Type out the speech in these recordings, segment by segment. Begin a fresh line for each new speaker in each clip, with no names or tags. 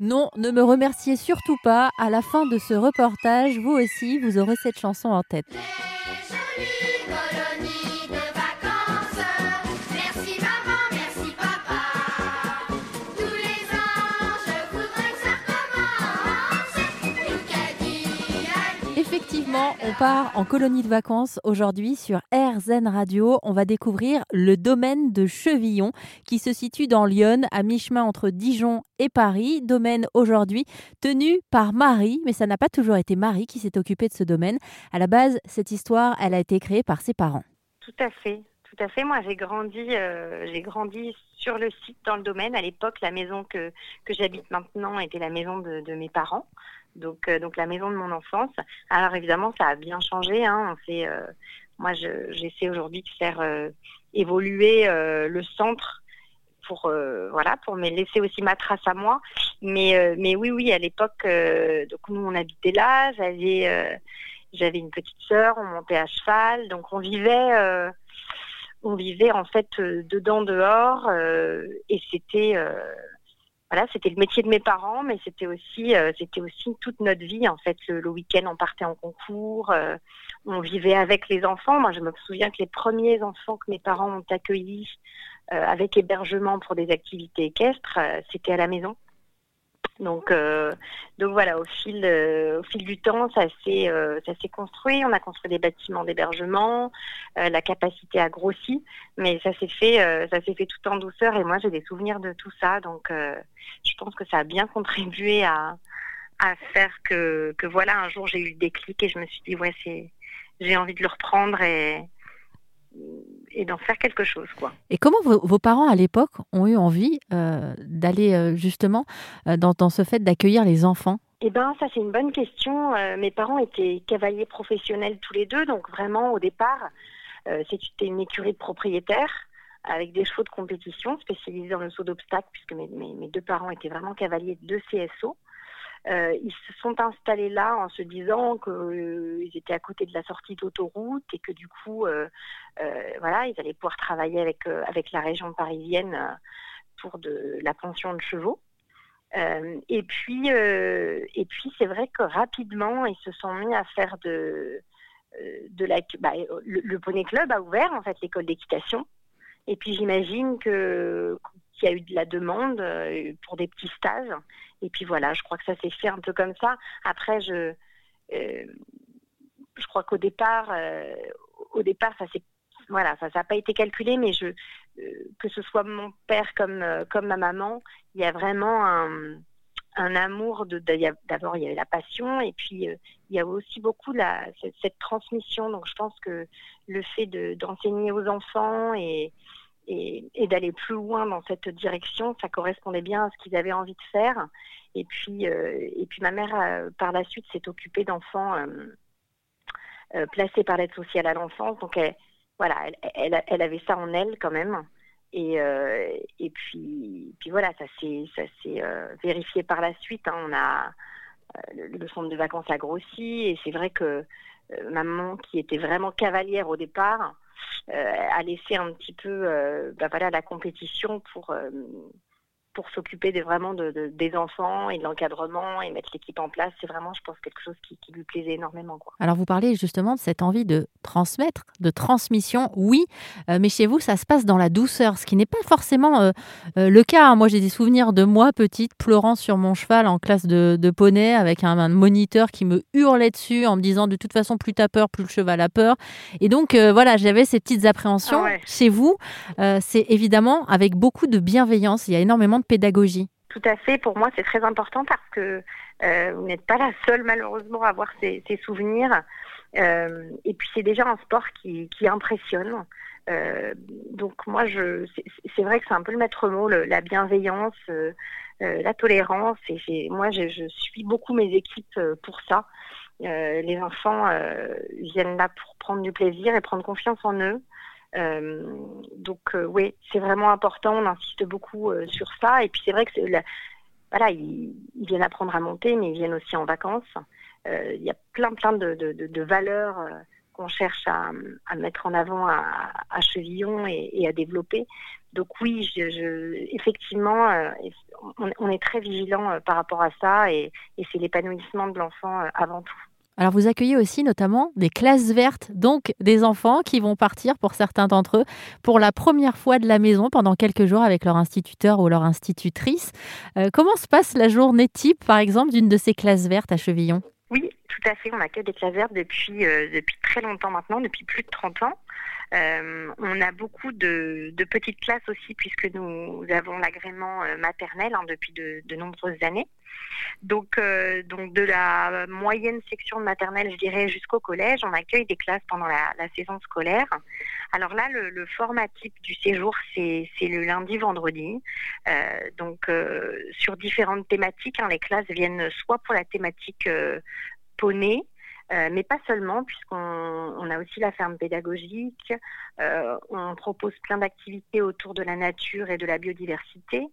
Non, ne me remerciez surtout pas. À la fin de ce reportage, vous aussi, vous aurez cette chanson en tête. On part en colonie de vacances aujourd'hui sur RZN Radio. On va découvrir le domaine de Chevillon qui se situe dans Lyon, à mi-chemin entre Dijon et Paris. Domaine aujourd'hui tenu par Marie, mais ça n'a pas toujours été Marie qui s'est occupée de ce domaine. À la base, cette histoire, elle a été créée par ses parents.
Tout à fait. Tout à. Moi, j'ai grandi, euh, j'ai grandi sur le site dans le domaine. À l'époque, la maison que, que j'habite maintenant était la maison de, mes parents donc euh, donc la maison de mon enfance. Alors évidemment, ça a bien changé. Hein. Euh, moi, j'essaie aujourd'hui de faire évoluer le centre pour voilà pour me laisser aussi ma trace à moi. Mais mais oui oui, à l'époque, donc nous on habitait là. J'avais j'avais une petite sœur, on montait à cheval, donc on vivait on vivait en fait dedans dehors et c'était voilà, c'était le métier de mes parents, mais c'était aussi, euh, c'était aussi toute notre vie. En fait, le, week-end, on partait en concours, euh, on vivait avec les enfants. Moi, je me souviens que les premiers enfants que mes parents ont accueillis euh, avec hébergement pour des activités équestres, c'était à la maison. Donc, euh, donc voilà, au fil, euh, au fil du temps, ça s'est, euh, ça s'est construit. On a construit des bâtiments d'hébergement, la capacité a grossi, mais ça s'est fait, ça s'est fait tout en douceur. Et moi, j'ai des souvenirs de tout ça, donc je pense que ça a bien contribué à, à faire que, que voilà, un jour j'ai eu le déclic et je me suis dit ouais, c'est, j'ai envie de le reprendre et et d'en faire quelque chose. Quoi.
Et comment vos, parents à l'époque ont eu envie euh, d'aller euh, justement euh, dans, dans, ce fait d'accueillir les enfants?
Eh bien, ça c'est une bonne question. mes parents étaient cavaliers professionnels tous les deux, donc vraiment au départ, c'était une écurie de propriétaires avec des chevaux de compétition spécialisés dans le saut d'obstacles, puisque mes, mes, deux parents étaient vraiment cavaliers de CSO. Euh, ils se sont installés là en se disant qu'ils euh, étaient à côté de la sortie d'autoroute et que du coup, euh, voilà, ils allaient pouvoir travailler avec avec la région parisienne pour de la pension de chevaux. et puis, puis c'est vrai que rapidement, ils se sont mis à faire de la, bah, le, Poney Club a ouvert en fait l'école d'équitation. Et puis j'imagine que qu'il y a eu de la demande pour des petits stages. Et puis voilà, je crois que ça s'est fait un peu comme ça. Après, je, euh, je crois qu'au départ, euh, au départ, ça s'est voilà, ça n'a pas été calculé, mais je, euh, que ce soit mon père comme, comme ma maman, il y a vraiment un, amour. De, d'abord, il y avait la passion, et puis il y a aussi beaucoup la, cette, cette, transmission. Donc, je pense que le fait de, d'enseigner aux enfants et, et, d'aller plus loin dans cette direction, ça correspondait bien à ce qu'ils avaient envie de faire. Et puis, euh, et puis ma mère, euh, par la suite, s'est occupée d'enfants euh, placés par l'aide sociale à l'enfance. Donc, elle, voilà, elle, elle, avait ça en elle quand même. Et, et puis, puis voilà, ça s'est, vérifié par la suite. Hein. On a le, centre de vacances a grossi et c'est vrai que maman, qui était vraiment cavalière au départ, à laisser un petit peu euh, bah voilà, la compétition pour euh, pour s'occuper de, vraiment de, des enfants et de l'encadrement et mettre l'équipe en place, c'est vraiment, je pense, quelque chose qui, lui plaisait énormément. Quoi.
Alors, vous parlez justement de cette envie de transmettre, de transmission, oui, euh, mais chez vous, ça se passe dans la douceur, ce qui n'est pas forcément euh, euh, le cas. Moi, j'ai des souvenirs de moi, petite, pleurant sur mon cheval en classe de, poney avec un, moniteur qui me hurlait dessus en me disant de toute façon, plus t'as peur, plus le cheval a peur. Et donc, voilà, j'avais ces petites appréhensions. Ah chez vous, c'est évidemment avec beaucoup de bienveillance. Il y a énormément de pédagogie.
Tout à fait. Pour moi, c'est très important parce que euh, vous n'êtes pas la seule, malheureusement, à avoir ces, souvenirs. Euh, et puis, c'est déjà un sport qui, impressionne. Euh, donc, moi, je, c'est vrai que c'est un peu le maître mot, la bienveillance, la tolérance. Et moi, je, je, suis beaucoup mes équipes pour ça. les enfants viennent là pour prendre du plaisir et prendre confiance en eux. Euh, donc euh, oui, c'est vraiment important. On insiste beaucoup euh, sur ça. Et puis c'est vrai que voilà, ils, viennent apprendre à monter, mais ils viennent aussi en vacances. Il y a plein plein de, valeurs qu'on cherche à, mettre en avant à, Chevillon et, à développer. Donc oui, effectivement, on, est très vigilant par rapport à ça et c'est l'épanouissement de l'enfant avant tout.
Alors vous accueillez aussi notamment des classes vertes, donc des enfants qui vont partir pour certains d'entre eux pour la première fois de la maison pendant quelques jours avec leur instituteur ou leur institutrice. Euh, comment se passe la journée type, par exemple, d'une de ces classes vertes à Chevillon?
Oui, tout à fait. On accueille des classes depuis, euh, depuis très longtemps maintenant, depuis plus de 30 ans. Euh, on a beaucoup de, petites classes aussi puisque nous avons l'agrément euh, maternel hein, depuis de, nombreuses années. Donc, donc de la moyenne section de maternelle, je dirais, jusqu'au collège, on accueille des classes pendant la, saison scolaire. Alors là, le, format type du séjour, c'est le lundi-vendredi. donc sur différentes thématiques, hein, les classes viennent soit pour la thématique poney, euh, mais pas seulement, puisqu'on on a aussi la ferme pédagogique, euh, on propose plein d'activités autour de la nature et de la biodiversité,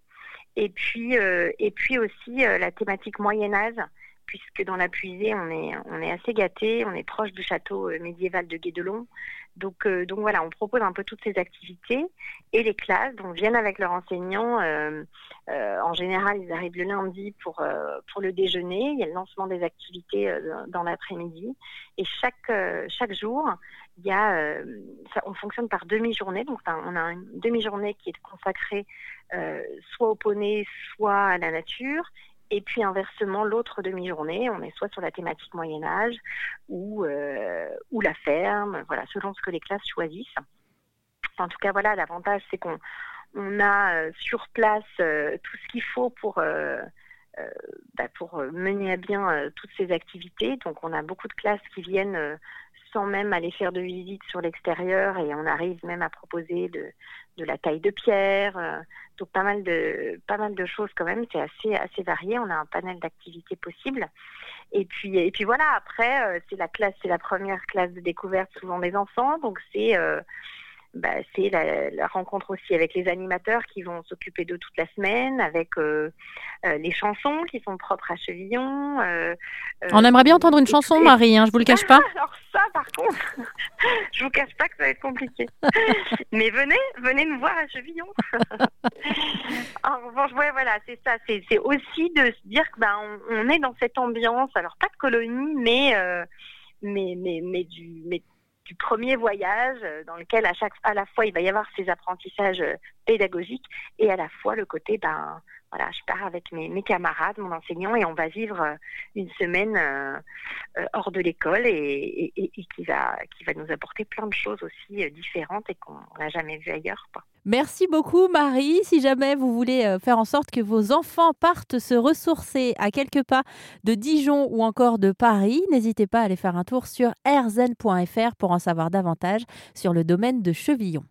et puis, euh, et puis aussi la thématique Moyen Âge, puisque dans la puisée, on est, on est assez gâté, on est proche du château médiéval de Guédelon, donc, euh, donc voilà, on propose un peu toutes ces activités et les classes donc viennent avec leurs enseignants. Euh, euh, en général, ils arrivent le lundi pour le déjeuner. Il y a le lancement des activités dans l'après-midi et chaque jour, on fonctionne par demi-journée. Donc on a une demi-journée qui est consacrée soit au poney, soit à la nature et puis inversement, l'autre demi-journée, on est soit sur la thématique Moyen Âge ou, euh, ou la ferme, voilà, selon ce que les classes choisissent. En tout cas, voilà, l'avantage, c'est qu'on on a euh, sur place euh, tout ce qu'il faut pour, bah, pour mener à bien toutes ces activités. Donc, on a beaucoup de classes qui viennent sans même aller faire de visite sur l'extérieur et on arrive même à proposer de, de la taille de pierre, euh, donc pas mal de pas mal de choses quand même. C'est assez assez varié. On a un panel d'activités possibles. Et puis et puis voilà. Après, euh, c'est la classe, c'est la première classe de découverte souvent des enfants, donc c'est euh, bah, c'est la, rencontre aussi avec les animateurs qui vont s'occuper de toute la semaine, avec euh, euh, les chansons qui sont propres à Chevillon.
Euh, On aimerait bien entendre une chanson, Marie, hein, je vous le cache pas.
alors ça, par contre, je vous cache pas que ça va être compliqué. Mais venez, venez nous voir à Chevillon. en revanche, ouais, voilà, c'est ça. C'est aussi de se dire que ben, on, est dans cette ambiance, alors pas de colonie, mais mais mais mais du mais du premier voyage euh, dans lequel à chaque à la fois il va y avoir ces apprentissages euh, pédagogiques et à la fois le côté ben voilà je pars avec mes, camarades mon enseignant et on va vivre euh, une semaine hors de l'école et, et, et, qui va qui va nous apporter plein de choses aussi différentes et qu'on n'a jamais vu ailleurs quoi.
Merci beaucoup Marie. Si jamais vous voulez euh, faire en sorte que vos enfants partent se ressourcer à quelques pas de Dijon ou encore de Paris, n'hésitez pas à aller faire un tour sur rzen.fr pour en savoir davantage sur le domaine de Chevillon.